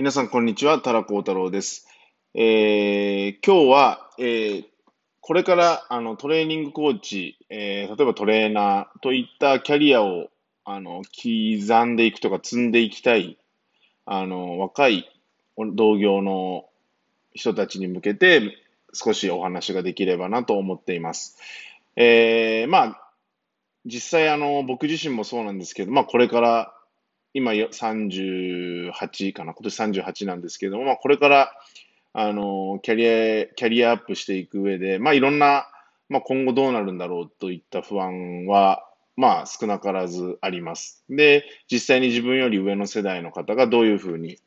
皆さん、こんにちは。タラコ太郎です。えー、今日は、えー、これからあのトレーニングコーチ、えー、例えばトレーナーといったキャリアをあの刻んでいくとか積んでいきたいあの若い同業の人たちに向けて少しお話ができればなと思っています。えー、まあ、実際あの僕自身もそうなんですけど、まあこれから今38かな、今年38なんですけども、まあ、これから、あの、キャリア、キャリアアップしていく上で、まあ、いろんな、まあ、今後どうなるんだろうといった不安は、まあ、少なからずあります。で、実際に自分より上の世代の方がどういうふうに、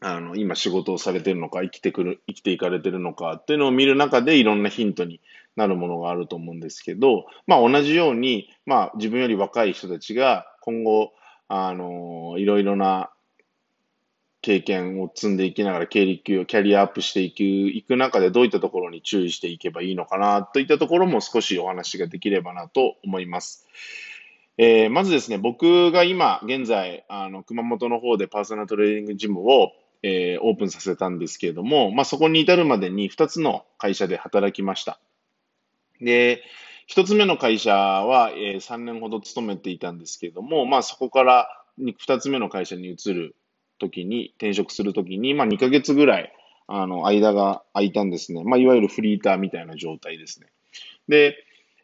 あの、今仕事をされてるのか、生きてくる、生きていかれてるのかっていうのを見る中でいろんなヒントになるものがあると思うんですけど、まあ同じように、まあ自分より若い人たちが今後、あの、いろいろな経験を積んでいきながら経歴をキャリアアップしていくいく中でどういったところに注意していけばいいのかなといったところも少しお話ができればなと思います。えー、まずですね、僕が今現在あの熊本の方でパーソナルトレーニングジムを、えー、オープンさせたんですけれども、まあ、そこに至るまでに2つの会社で働きました。で、一つ目の会社は、えー、3年ほど勤めていたんですけれども、まあそこから二つ目の会社に移るときに、転職するときに、まあ2ヶ月ぐらい、あの、間が空いたんですね。まあいわゆるフリーターみたいな状態ですね。で、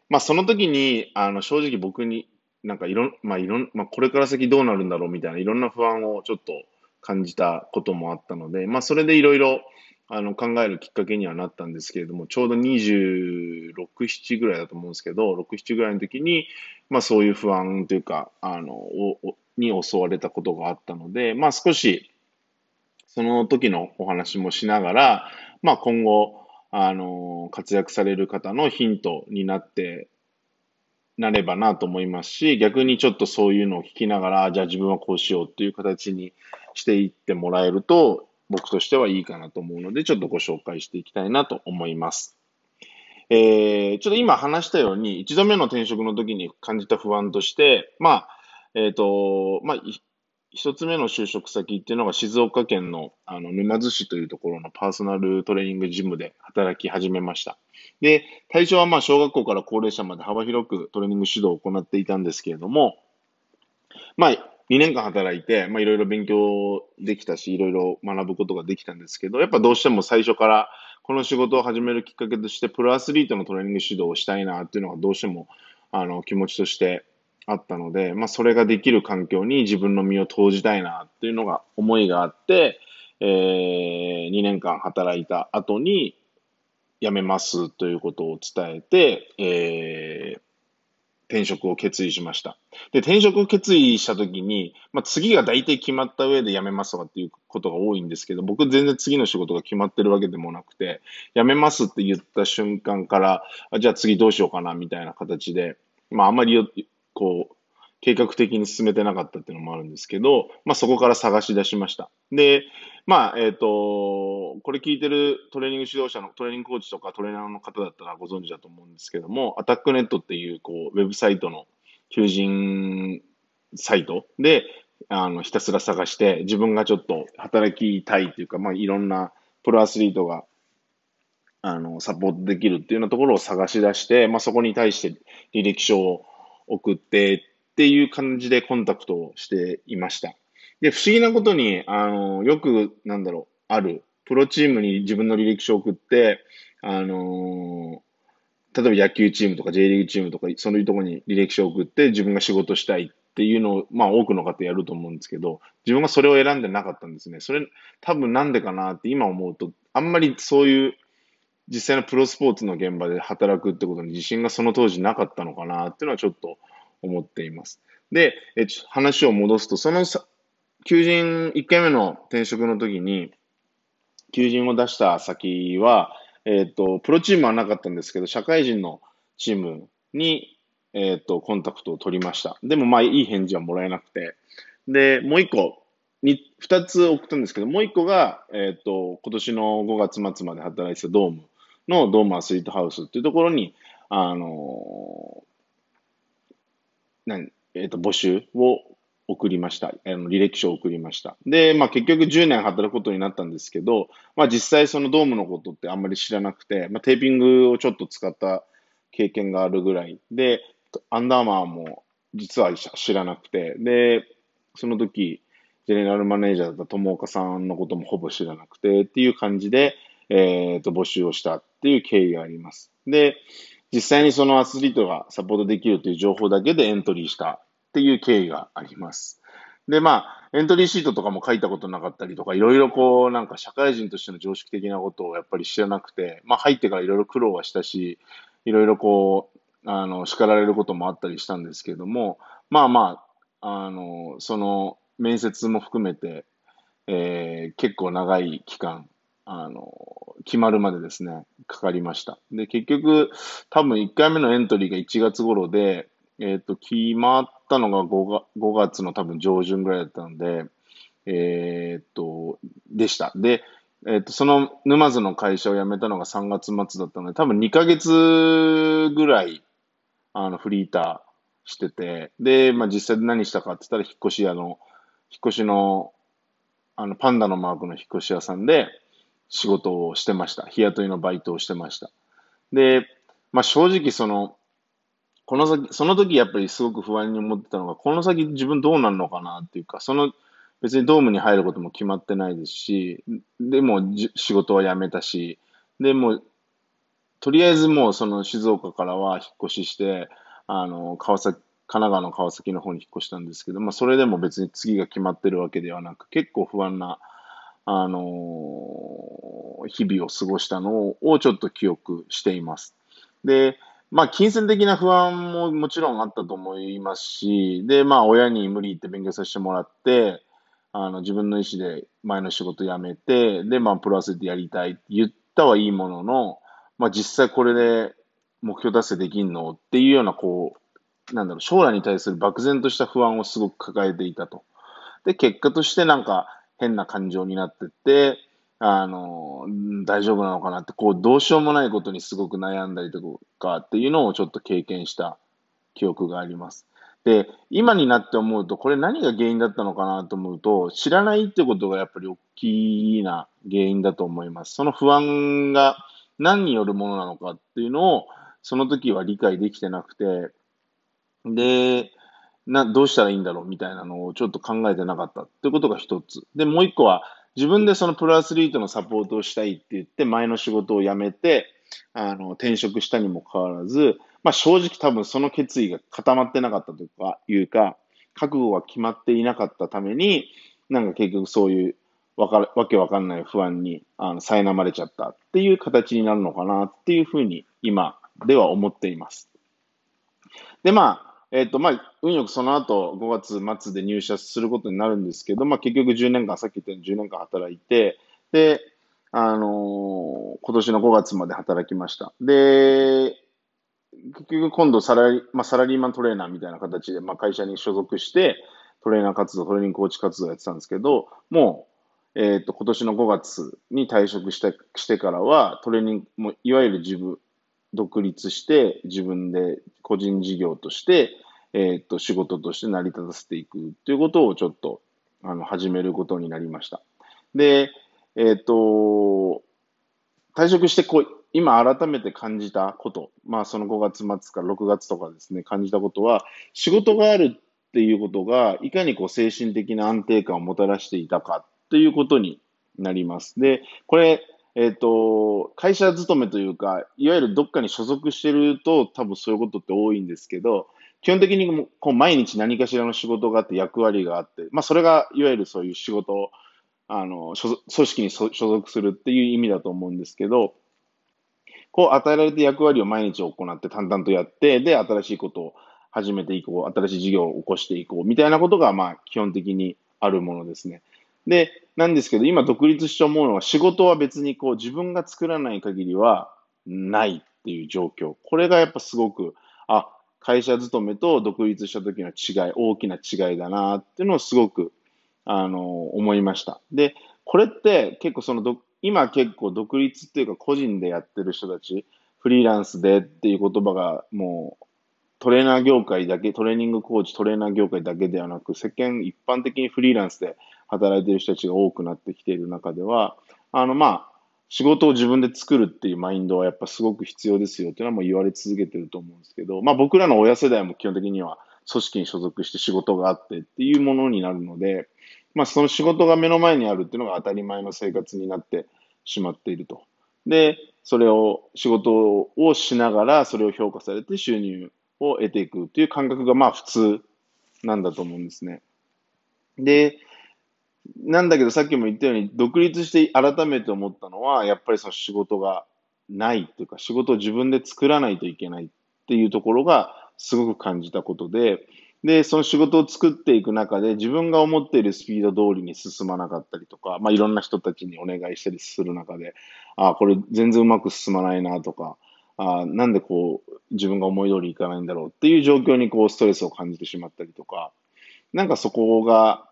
まあその時に、あの、正直僕になんかいろん、まあいろん、まあこれから先どうなるんだろうみたいないろんな不安をちょっと感じたこともあったので、まあそれでいろいろ、あの考えるきっかけにはなったんですけれども、ちょうど26、7ぐらいだと思うんですけど、6、7ぐらいの時に、まあそういう不安というか、あの、に襲われたことがあったので、まあ少し、その時のお話もしながら、まあ今後、あの、活躍される方のヒントになってなればなと思いますし、逆にちょっとそういうのを聞きながら、じゃあ自分はこうしようっていう形にしていってもらえると、僕としてはいいかなと思うので、ちょっとご紹介していきたいなと思います。えー、ちょっと今話したように、一度目の転職の時に感じた不安として、まあ、えっ、ー、と、まあ、一つ目の就職先っていうのが静岡県のあの沼津市というところのパーソナルトレーニングジムで働き始めました。で、対象はまあ小学校から高齢者まで幅広くトレーニング指導を行っていたんですけれども、まあ、2年間働いて、まあいろいろ勉強できたし、いろいろ学ぶことができたんですけど、やっぱどうしても最初からこの仕事を始めるきっかけとして、プロアスリートのトレーニング指導をしたいなっていうのがどうしてもあの気持ちとしてあったので、まあそれができる環境に自分の身を投じたいなっていうのが思いがあって、えー、2年間働いた後に辞めますということを伝えて、えー、転職を決意しました。で、転職を決意したときに、まあ、次が大体決まった上で辞めますとかっていうことが多いんですけど、僕全然次の仕事が決まってるわけでもなくて、辞めますって言った瞬間から、あじゃあ次どうしようかなみたいな形で、まああまりこう、計画的に進めてなかったっていうのもあるんですけど、まあそこから探し出しました。で、まあ、えっ、ー、と、これ聞いてるトレーニング指導者のトレーニングコーチとかトレーナーの方だったらご存知だと思うんですけども、アタックネットっていうこうウェブサイトの求人サイトで、あの、ひたすら探して、自分がちょっと働きたいっていうか、まあいろんなプロアスリートがあの、サポートできるっていうようなところを探し出して、まあ、そこに対して履歴書を送ってっていう感じでコンタクトをしていました。で、不思議なことに、あの、よく、なんだろう、ある、プロチームに自分の履歴書を送って、あの例えば野球チームとか J リーグチームとか、そういうところに履歴書を送って自分が仕事したいっていうのを、まあ多くの方やると思うんですけど、自分がそれを選んでなかったんですね。それ、多分なんでかなって今思うと、あんまりそういう実際のプロスポーツの現場で働くってことに自信がその当時なかったのかなっていうのはちょっと思っています。で、えちょ話を戻すと、その求人、1回目の転職の時に、求人を出した先は、えっ、ー、と、プロチームはなかったんですけど、社会人のチームに、えっ、ー、と、コンタクトを取りました。でも、まあ、いい返事はもらえなくて。で、もう一個、に、二つ送ったんですけど、もう一個が、えっ、ー、と、今年の5月末まで働いてたドームのドームアスリートハウスっていうところに、あの何、えっ、と、募集を送りました。あの履歴書を送りました。で、まあ結局10年働くことになったんですけど、まあ実際そのドームのことってあんまり知らなくて、まあテーピングをちょっと使った経験があるぐらいで、アンダーマーも実は知らなくて、で、その時、ジェネラルマネージャーだった友岡さんのこともほぼ知らなくてっていう感じで、えっ、ー、と、募集をしたっていう経緯があります。で、実際にそのアスリートがサポートできるという情報だけでエントリーしたっていう経緯があります。で、まあ、エントリーシートとかも書いたことなかったりとか、いろいろこう、なんか社会人としての常識的なことをやっぱり知らなくて、まあ入ってからいろいろ苦労はしたし、いろいろこう、あの、叱られることもあったりしたんですけども、まあまあ、あの、その面接も含めて、えー、結構長い期間、あの、決まるまでですね、かかりました。で、結局、多分1回目のエントリーが1月頃で、えっ、ー、と、決まったのが 5, が5月の多分上旬ぐらいだったので、えっ、と、でした。で、えっ、と、その沼津の会社を辞めたのが3月末だったので、多分2ヶ月ぐらい、あの、フリーターしてて、で、まあ実際何したかって言ったら、引っ越し屋の、引っ越しの、あの、パンダのマークの引っ越し屋さんで、仕事をしてました。日雇いのバイトをしてました。で、まあ正直その、この先、その時やっぱりすごく不安に思ってたのが、この先自分どうなるのかなっていうか、その別にドームに入ることも決まってないですし、でも仕事は辞めたし、でも、とりあえずもうその静岡からは引っ越しして、あの、川崎、神奈川の川崎の方に引っ越したんですけど、まあそれでも別に次が決まってるわけではなく、結構不安なあのー、日々を過ごしたのをちょっと記憶しています。で、まあ、金銭的な不安ももちろんあったと思いますし、で、まあ、親に無理言って勉強させてもらって、あの、自分の意思で前の仕事辞めて、で、まあ、プロアスリートやりたいって言ったはいいものの、まあ、実際これで目標達成できんのっていうような、こう、なんだろう、将来に対する漠然とした不安をすごく抱えていたと。で、結果としてなんか、変な感情になってって、あの、大丈夫なのかなって、こう、どうしようもないことにすごく悩んだりとかっていうのをちょっと経験した記憶があります。で、今になって思うと、これ何が原因だったのかなと思うと、知らないってことがやっぱり大きな原因だと思います。その不安が何によるものなのかっていうのを、その時は理解できてなくて、で、な、どうしたらいいんだろうみたいなのをちょっと考えてなかったってことが一つ。で、もう一個は、自分でそのプロアスリートのサポートをしたいって言って、前の仕事を辞めて、あの、転職したにもかかわらず、まあ正直多分その決意が固まってなかったとかいうか、覚悟が決まっていなかったために、なんか結局そういうわかわけわかんない不安にあの苛まれちゃったっていう形になるのかなっていうふうに今では思っています。で、まあ、えっ、ー、と、まあ、運よくその後、5月末で入社することになるんですけど、まあ、結局10年間、さっき言ったように10年間働いて、で、あのー、今年の5月まで働きました。で、結局今度サラリ,、まあ、サラリーマントレーナーみたいな形で、まあ、会社に所属して、トレーナー活動、トレーニングコーチ活動やってたんですけど、もう、えっ、ー、と、今年の5月に退職してしてからは、トレーニング、もいわゆる自分、独立して自分で個人事業として、えっ、と、仕事として成り立たせていくということをちょっと、あの、始めることになりました。で、えっ、と、退職してこう、今改めて感じたこと、まあその5月末から6月とかですね、感じたことは、仕事があるっていうことが、いかにこう精神的な安定感をもたらしていたかということになります。で、これ、えっ、ー、と、会社勤めというか、いわゆるどっかに所属してると多分そういうことって多いんですけど、基本的にこう毎日何かしらの仕事があって役割があって、まあそれがいわゆるそういう仕事、あの、組織に所属するっていう意味だと思うんですけど、こう与えられた役割を毎日行って淡々とやって、で、新しいことを始めていこう、新しい事業を起こしていこう、みたいなことがまあ基本的にあるものですね。で、なんですけど、今独立して思うのは、仕事は別にこう自分が作らない限りはないっていう状況。これがやっぱすごく、あ、会社勤めと独立した時の違い、大きな違いだなっていうのをすごく、あの、思いました。で、これって結構その今結構独立っていうか個人でやってる人たち、フリーランスでっていう言葉がもうトレーナー業界だけ、トレーニングコーチ、トレーナー業界だけではなく、世間一般的にフリーランスで働いている人たちが多くなってきている中では、あの、まあ、仕事を自分で作るっていうマインドはやっぱすごく必要ですよっていうのはもう言われ続けてると思うんですけど、まあ僕らの親世代も基本的には組織に所属して仕事があってっていうものになるので、まあその仕事が目の前にあるっていうのが当たり前の生活になってしまっていると。で、それを、仕事をしながらそれを評価されて収入を得ていくっていう感覚がまあ普通なんだと思うんですね。で、なんだけどさっきも言ったように、独立して改めて思ったのは、やっぱりその仕事がないっていうか、仕事を自分で作らないといけないっていうところがすごく感じたことで、で、その仕事を作っていく中で自分が思っているスピード通りに進まなかったりとか、まあいろんな人たちにお願いしたりする中で、あこれ全然うまく進まないなとか、あなんでこう自分が思い通りいかないんだろうっていう状況にこうストレスを感じてしまったりとか、なんかそこが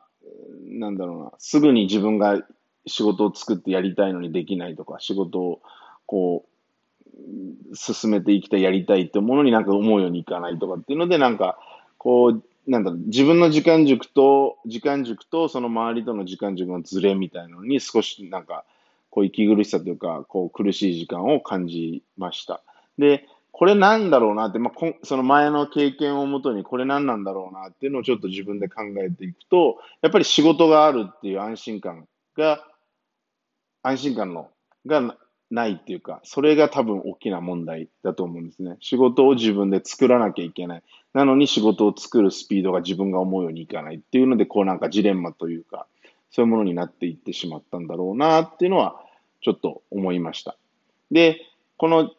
なんだろうな、すぐに自分が仕事を作ってやりたいのにできないとか、仕事をこう、進めていきたい、やりたいってものになんか思うようにいかないとかっていうので、なんか、こう、なんだろう、自分の時間軸と、時間軸とその周りとの時間軸のズレみたいなのに少しなんか、こう息苦しさというか、こう苦しい時間を感じました。で、これなんだろうなって、まあ、こその前の経験をもとにこれ何なんだろうなっていうのをちょっと自分で考えていくと、やっぱり仕事があるっていう安心感が、安心感の、がないっていうか、それが多分大きな問題だと思うんですね。仕事を自分で作らなきゃいけない。なのに仕事を作るスピードが自分が思うようにいかないっていうので、こうなんかジレンマというか、そういうものになっていってしまったんだろうなっていうのは、ちょっと思いました。で、この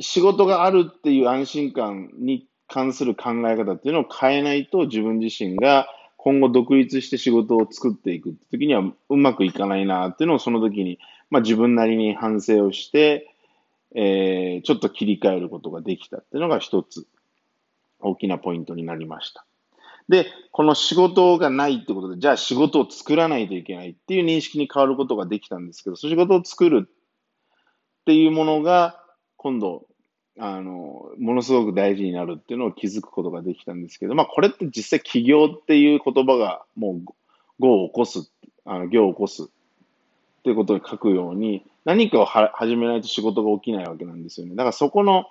仕事があるっていう安心感に関する考え方っていうのを変えないと自分自身が今後独立して仕事を作っていくって時にはうまくいかないなっていうのをその時に、まあ、自分なりに反省をして、えー、ちょっと切り替えることができたっていうのが一つ大きなポイントになりました。で、この仕事がないってことで、じゃあ仕事を作らないといけないっていう認識に変わることができたんですけど、その仕事を作るっていうものが、今度、あの、ものすごく大事になるっていうのを気づくことができたんですけど、まあこれって実際起業っていう言葉がもう、業を起こす、あの、業を起こすっていうことに書くように、何かを始めないと仕事が起きないわけなんですよね。だからそこの、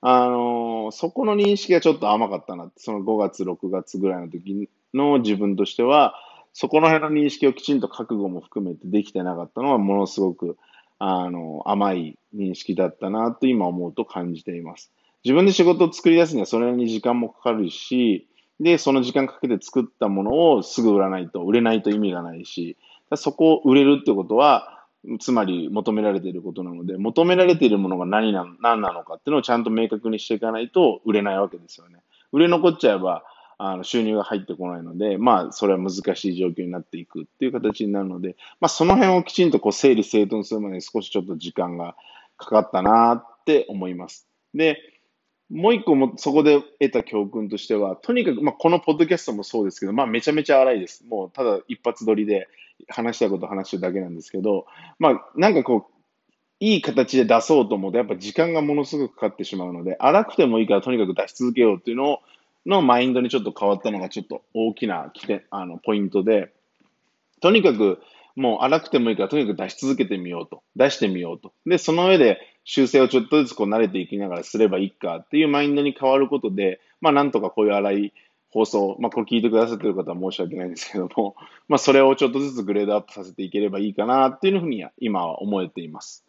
あの、そこの認識がちょっと甘かったなって、その5月、6月ぐらいの時の自分としては、そこの辺の認識をきちんと覚悟も含めてできてなかったのはものすごくあの、甘い認識だったなと今思うと感じています。自分で仕事を作り出すにはそれなりに時間もかかるし、で、その時間かけて作ったものをすぐ売らないと、売れないと意味がないし、そこを売れるってことは、つまり求められていることなので、求められているものが何な何なのかっていうのをちゃんと明確にしていかないと売れないわけですよね。売れ残っちゃえば、あの収入が入ってこないので、まあ、それは難しい状況になっていくっていう形になるので、まあ、その辺をきちんとこう整理整頓するまで少しちょっと時間がかかったなって思います。で、もう一個もそこで得た教訓としては、とにかく、まあ、このポッドキャストもそうですけど、まあ、めちゃめちゃ荒いです。もう、ただ一発撮りで話したいこと話してるだけなんですけど、まあ、なんかこう、いい形で出そうと思うと、やっぱ時間がものすごくかかってしまうので、荒くてもいいからとにかく出し続けようっていうのをのマインドにちょっと変わったのがちょっと大きな起点、あの、ポイントで、とにかくもう荒くてもいいからとにかく出し続けてみようと。出してみようと。で、その上で修正をちょっとずつこう慣れていきながらすればいいかっていうマインドに変わることで、まあなんとかこういう荒い放送、まあこれ聞いてくださってる方は申し訳ないんですけども、まあそれをちょっとずつグレードアップさせていければいいかなっていうふうには今は思えています。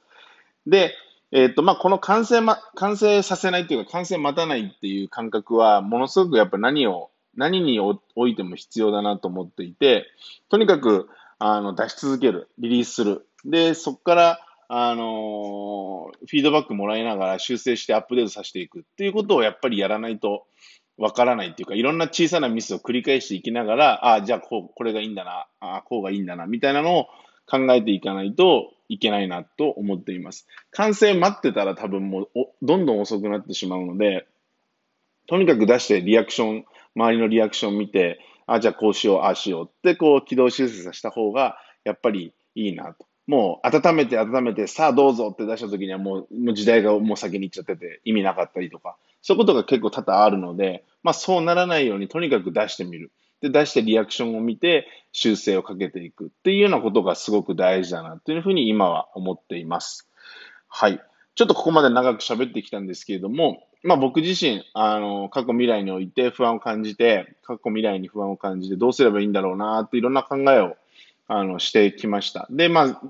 で、えっ、と、まあ、この完成ま、完成させないというか、完成待たないっていう感覚は、ものすごくやっぱ何を、何においても必要だなと思っていて、とにかく、あの、出し続ける、リリースする。で、そこから、あのー、フィードバックもらいながら修正してアップデートさせていくっていうことをやっぱりやらないとわからないっていうか、いろんな小さなミスを繰り返していきながら、ああ、じゃあこう、これがいいんだな、ああ、こうがいいんだな、みたいなのを考えていかないといけないなと思っています。完成待ってたら多分もうどんどん遅くなってしまうので、とにかく出してリアクション、周りのリアクション見て、あ、じゃあこうしよう、ああしようってこう軌道修正させた方がやっぱりいいなと。もう温めて温めて、さあどうぞって出した時にはもうもう時代がもう先に行っちゃってて意味なかったりとかそういうことが結構多々あるので、まあそうならないようにとにかく出してみる。で、出してリアクションを見て修正をかけていくっていうようなことがすごく大事だなというふうに今は思っています。はい。ちょっとここまで長く喋ってきたんですけれども、まあ僕自身、あの、過去未来において不安を感じて、過去未来に不安を感じてどうすればいいんだろうなっていろんな考えをあのしてきました。で、まあ、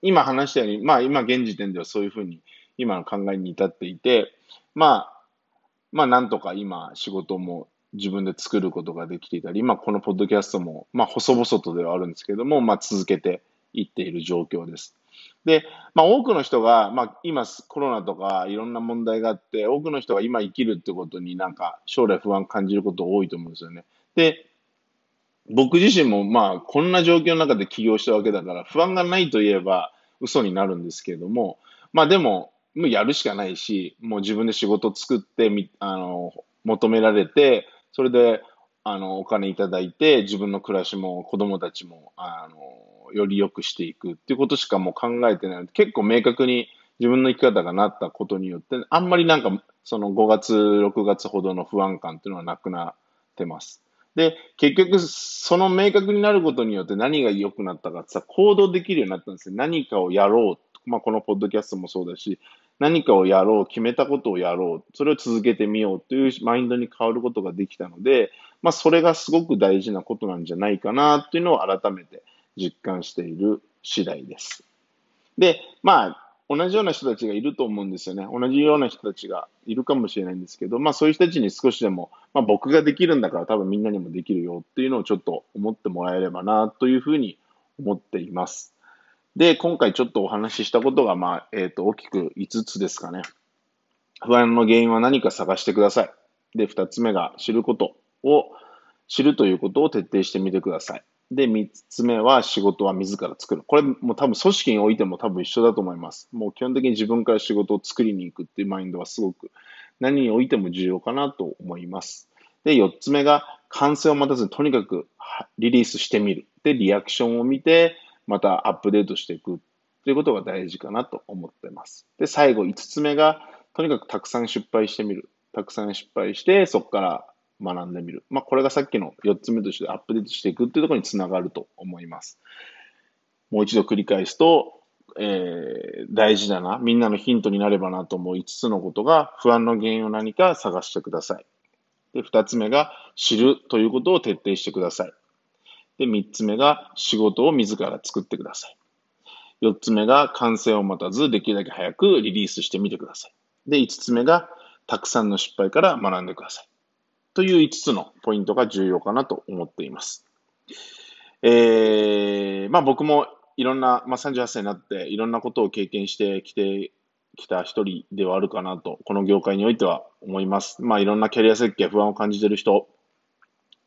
今話したように、まあ今現時点ではそういうふうに今の考えに至っていて、まあ、まあなんとか今仕事も自分で作ることができていたり、今このポッドキャストも、まあ細々とではあるんですけども、まあ続けていっている状況です。で、まあ、多くの人が、まあ、今、コロナとかいろんな問題があって、多くの人が今生きるってことになんか将来不安感じること多いと思うんですよね。で、僕自身もまあ、こんな状況の中で起業したわけだから、不安がないといえば嘘になるんですけれども、まあでも、もうやるしかないし、もう自分で仕事作ってみ、あの、求められて、それで、あの、お金いただいて、自分の暮らしも子供たちも、あの、より良くしていくっていうことしかもう考えてないので。結構明確に自分の生き方がなったことによって、あんまりなんかその5月、6月ほどの不安感っていうのはなくなってます。で、結局、その明確になることによって何が良くなったかってさ、行動できるようになったんですよ。何かをやろう。まあ、このポッドキャストもそうだし、何かをやろう、決めたことをやろう、それを続けてみようというマインドに変わることができたので、まあ、それがすごく大事なことなんじゃないかなっていうのを改めて実感している次第です。で、まあ、同じような人たちがいると思うんですよね。同じような人たちがいるかもしれないんですけど、まあそういう人たちに少しでも、まあ僕ができるんだから多分みんなにもできるよっていうのをちょっと思ってもらえればなというふうに思っています。で、今回ちょっとお話ししたことが、まあ、えっ、ー、と、大きく5つですかね。不安の原因は何か探してください。で、2つ目が知ることを、知るということを徹底してみてください。で、三つ目は仕事は自ら作る。これも多分組織においても多分一緒だと思います。もう基本的に自分から仕事を作りに行くっていうマインドはすごく何においても重要かなと思います。で、四つ目が完成を待たずにとにかくリリースしてみる。で、リアクションを見て、またアップデートしていくということが大事かなと思ってます。で、最後五つ目がとにかくたくさん失敗してみる。たくさん失敗して、そこから学んでみる。まあ、これがさっきの4つ目としてアップデートしていくっていうところにつながると思います。もう一度繰り返すと、えー、大事だな、みんなのヒントになればなと思う5つのことが不安の原因を何か探してください。で、2つ目が知るということを徹底してください。で、3つ目が仕事を自ら作ってください。4つ目が完成を待たずできるだけ早くリリースしてみてください。で、5つ目がたくさんの失敗から学んでください。という5つのポイントが重要かなと思っています。えー、まあ僕もいろんな、まあ38歳になっていろんなことを経験してきてきた一人ではあるかなと、この業界においては思います。まあいろんなキャリア設計、不安を感じている人、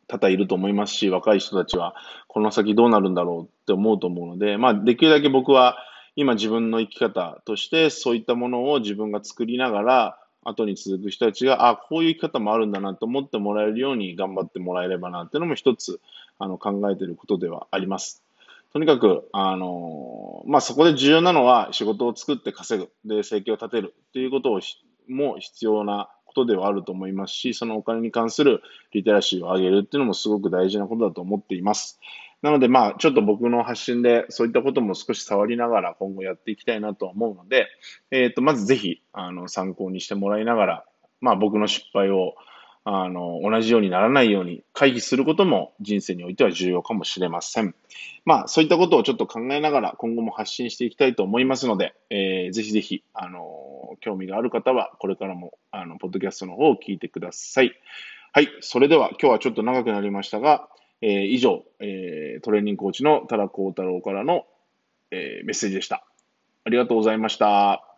多々いると思いますし、若い人たちはこの先どうなるんだろうって思うと思うので、まあできるだけ僕は今自分の生き方としてそういったものを自分が作りながら、後に続く人たちが、あ、こういう生き方もあるんだなと思ってもらえるように頑張ってもらえればなっていうのも一つあの考えていることではあります。とにかく、あのまあ、そこで重要なのは仕事を作って稼ぐ、で、生計を立てるっていうことをも必要なことではあると思いますし、そのお金に関するリテラシーを上げるっていうのもすごく大事なことだと思っています。なので、まあ、ちょっと僕の発信でそういったことも少し触りながら今後やっていきたいなと思うので、えっ、ー、と、まずぜひ、あの、参考にしてもらいながら、まあ、僕の失敗を、あの、同じようにならないように回避することも人生においては重要かもしれません。まあ、そういったことをちょっと考えながら今後も発信していきたいと思いますので、えー、ぜひぜひ、あの、興味がある方は、これからも、あの、ポッドキャストの方を聞いてください。はい。それでは、今日はちょっと長くなりましたが、えー、以上、えー、トレーニングコーチの多田幸太郎からの、えー、メッセージでした。ありがとうございました。